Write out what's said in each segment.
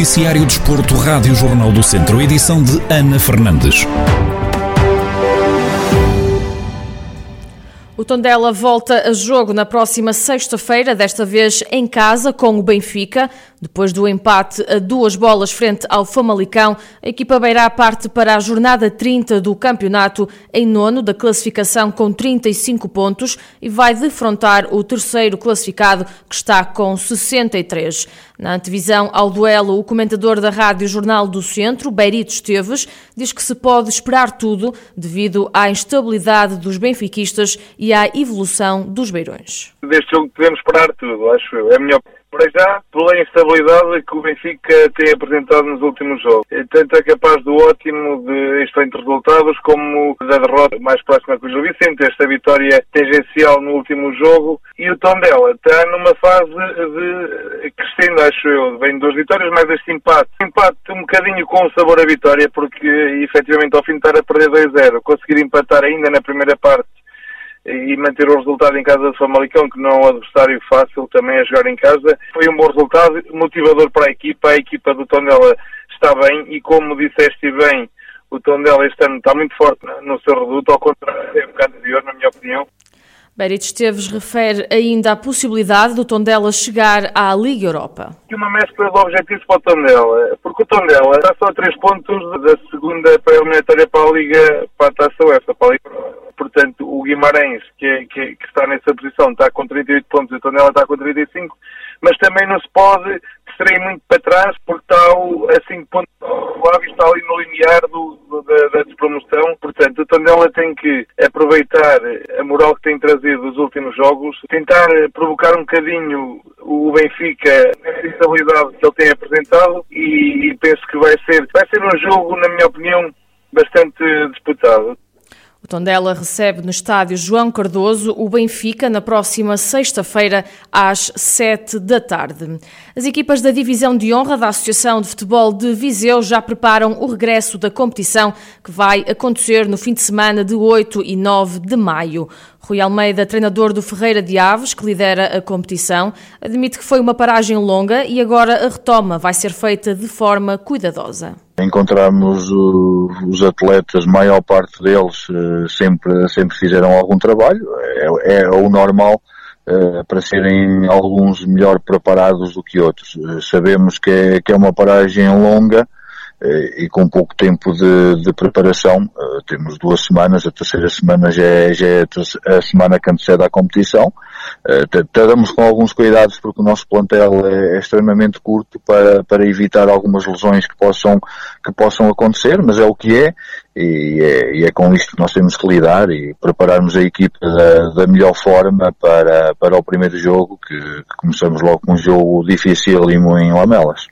Noticiário Desporto, Rádio Jornal do Centro, edição de Ana Fernandes. O Tondela volta a jogo na próxima sexta-feira, desta vez em casa com o Benfica. Depois do empate a duas bolas frente ao Famalicão, a equipa beirá parte para a jornada 30 do campeonato em nono da classificação com 35 pontos e vai defrontar o terceiro classificado que está com 63. Na antevisão ao duelo, o comentador da Rádio Jornal do Centro, Beirito Esteves, diz que se pode esperar tudo devido à instabilidade dos benfiquistas e à evolução dos beirões. Deste jogo podemos esperar tudo, acho eu. É a opinião para já, pela instabilidade que o Benfica tem apresentado nos últimos jogos. Tanto é capaz do ótimo de excelentes resultados, como da derrota mais próxima com o Gil Vicente, esta vitória tangencial no último jogo. E o Tondela está numa fase de crescendo, acho eu. Vem duas vitórias, mais este empate. Empate um bocadinho com o sabor à vitória, porque efetivamente ao fim de estar a perder 2-0, conseguir empatar ainda na primeira parte e manter o resultado em casa de Famalicão, que não é um adversário fácil também a jogar em casa. Foi um bom resultado, motivador para a equipa. A equipa do Tondela está bem e, como disseste bem, o Tondela este ano está muito forte no seu reduto, ao contrário da época anterior, na minha opinião. Berit Esteves refere ainda a possibilidade do Tondela chegar à Liga Europa. Uma mescla de objetivos para o Tondela, porque o Tondela está só a 3 pontos da segunda pré-eliminatória para a Liga, para a Taça UEFA, para a Liga Portanto, o Guimarães, que, é, que, é, que, está nessa posição, está com 38 pontos o Tondela está com 35, mas também não se pode distrair muito para trás, porque está a 5 pontos do Aves, está ali no limiar do, do, da, da despromoção. Portanto, o Tondela tem que aproveitar a moral que tem trazido dos últimos jogos, tentar provocar um bocadinho o Benfica nessa instabilidade que ele tem apresentado e, e penso que vai ser, vai ser um jogo, na minha opinião, bastante disputado. Tondela recebe no estádio João Cardoso o Benfica na próxima sexta-feira às sete da tarde. As equipas da Divisão de Honra da Associação de Futebol de Viseu já preparam o regresso da competição que vai acontecer no fim de semana de 8 e 9 de maio. Rui Almeida, treinador do Ferreira de Aves, que lidera a competição, admite que foi uma paragem longa e agora a retoma vai ser feita de forma cuidadosa. Encontramos os atletas, maior parte deles eh, sempre, sempre fizeram algum trabalho, é, é o normal eh, para serem alguns melhor preparados do que outros. Eh, sabemos que é, que é uma paragem longa, e com pouco tempo de, de preparação, uh, temos duas semanas, a terceira semana já é, já é a semana que antecede à competição. Uh, com alguns cuidados porque o nosso plantel é, é, extremamente curto para, para evitar algumas lesões que possam, que possam acontecer, mas é o que é e, é, e é com isto que nós temos que lidar e prepararmos a equipa da, da melhor forma para, para o primeiro jogo, que, que começamos logo com um jogo difícil em Lamelas.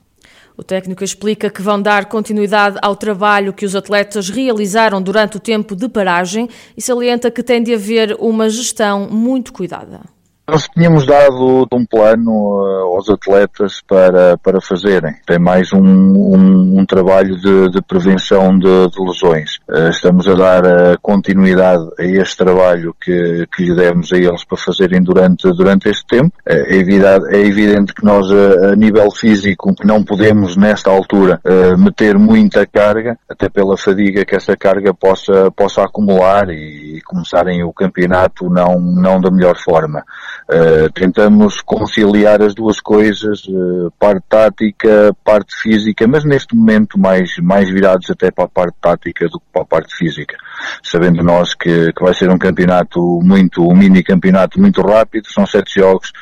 O técnico explica que vão dar continuidade ao trabalho que os atletas realizaram durante o tempo de paragem e salienta que tem de haver uma gestão muito cuidada. Nós tínhamos dado um plano uh, aos atletas para, para fazerem. Tem mais um, um trabalho de, de prevenção de, de lesões. Uh, estamos a dar uh, continuidade a este trabalho que, que lhe demos a eles para fazerem durante, durante este tempo. É evidente, é evidente que nós, a, nível físico, não podemos, nesta altura, meter muita carga, até pela fadiga que essa carga possa, possa acumular e começarem o campeonato não, não da melhor forma. Uh, tentamos conciliar as duas coisas, uh, parte tática, parte física, mas neste momento mais, mais virados até para a parte tática do que para a parte física. Sabendo nós que, que vai ser um campeonato muito, um mini campeonato muito rápido, são sete jogos,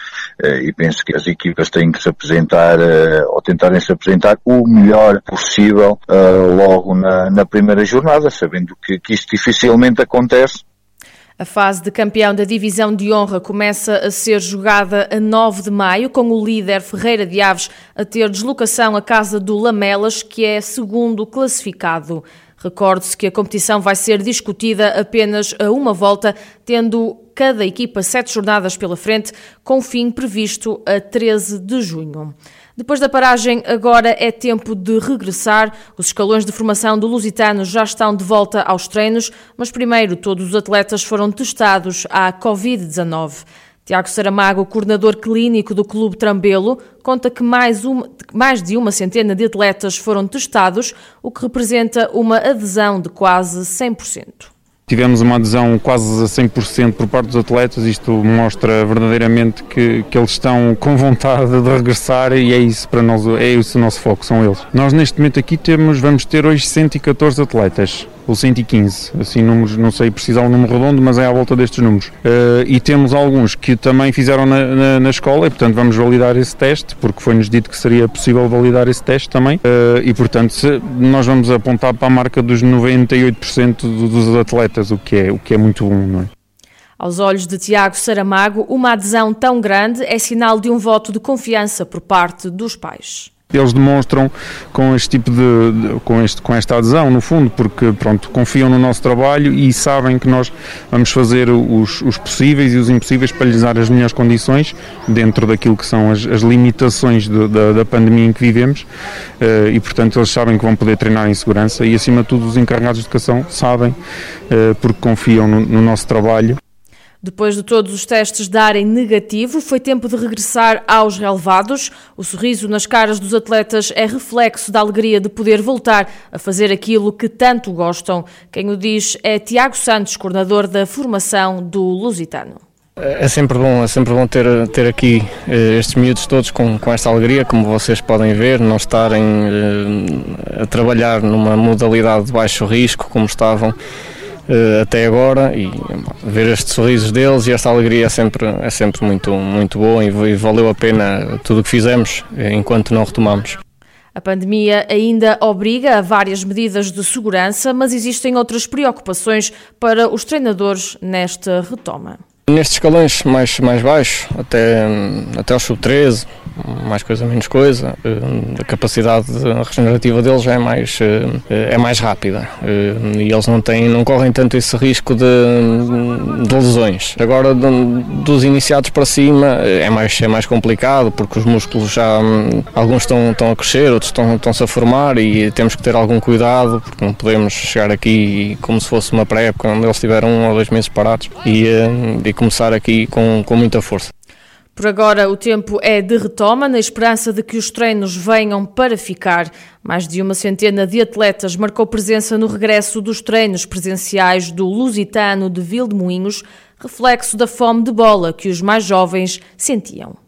uh, e penso que as equipas têm que se apresentar, ou tentarem se apresentar o melhor possível, logo na, na primeira jornada, sabendo que, que isto dificilmente acontece, a fase de campeão da Divisão de Honra começa a ser jogada a 9 de maio, com o líder Ferreira de Aves a ter deslocação à casa do Lamelas, que é segundo classificado. Recorde-se que a competição vai ser discutida apenas a uma volta, tendo cada equipa sete jornadas pela frente, com fim previsto a 13 de junho. Depois da paragem, agora é tempo de regressar. Os escalões de formação do Lusitano já estão de volta aos treinos, mas primeiro todos os atletas foram testados à Covid-19. Tiago Saramago, coordenador clínico do Clube Trambelo, conta que mais, uma, mais de uma centena de atletas foram testados, o que representa uma adesão de quase 100%. Tivemos uma adesão quase a 100% por parte dos atletas, isto mostra verdadeiramente que, que eles estão com vontade de regressar e é isso para nós, é isso o nosso foco, são eles. Nós neste momento aqui temos, vamos ter hoje 114 atletas ou 115, assim números, não sei precisar um número redondo, mas é à volta destes números. Uh, e temos alguns que também fizeram na, na, na, escola e, portanto, vamos validar esse teste, porque foi-nos dito que seria possível validar esse teste também. Uh, e, portanto, se, nós vamos apontar para a marca dos 98% dos atletas, o que é, o que é muito bom, não é? Aos olhos de Tiago Saramago, uma adesão tão grande é sinal de um voto de confiança por parte dos pais eles demonstram com este tipo de, de, com, este, com esta adesão no fundo porque pronto confiam no nosso trabalho e sabem que nós vamos fazer os, os possíveis e os impossíveis para lhes dar as melhores condições dentro daquilo que são as, as limitações de, da, da, pandemia em que vivemos uh, e portanto eles sabem que vão poder treinar em segurança e acima de tudo os encarregados de educação sabem uh, porque confiam no, no nosso trabalho depois de todos os testes darem negativo, foi tempo de regressar aos relevados. O sorriso nas caras dos atletas é reflexo da alegria de poder voltar a fazer aquilo que tanto gostam. Quem o diz é Tiago Santos, coordenador da formação do Lusitano. É sempre bom, é sempre bom ter, ter aqui eh, estes miúdos todos com, com esta alegria, como vocês podem ver, não estarem eh, a trabalhar numa modalidade de baixo risco como estavam até agora e ver estes sorrisos deles e esta alegria é sempre, é sempre muito, muito boa e, e valeu a pena tudo o que fizemos eh, enquanto não retomamos. A pandemia ainda obriga a várias medidas de segurança, mas existem outras preocupações para os treinadores nesta retoma. Nestes escalões mais, mais baixos, até, até ao sub-13, mais coisa, menos coisa, eh, a capacidade regenerativa deles já é mais, eh, é mais rápida eh, e eles não, têm, não correm tanto esse risco de, de lesões. Agora, dos iniciados para cima, é mais, é mais complicado porque os músculos já, alguns estão, estão a crescer, outros estão, estão-se a formar e temos que ter algum cuidado porque não podemos chegar aqui como se fosse uma pré-época onde eles tiveram um ou dois meses parados e, e começar aqui com, com muita força. Por agora, o tempo é de retoma, na esperança de que os treinos venham para ficar. Mais de uma centena de atletas marcou presença no regresso dos treinos presenciais do Lusitano de Vildemoinhos, reflexo da fome de bola que os mais jovens sentiam.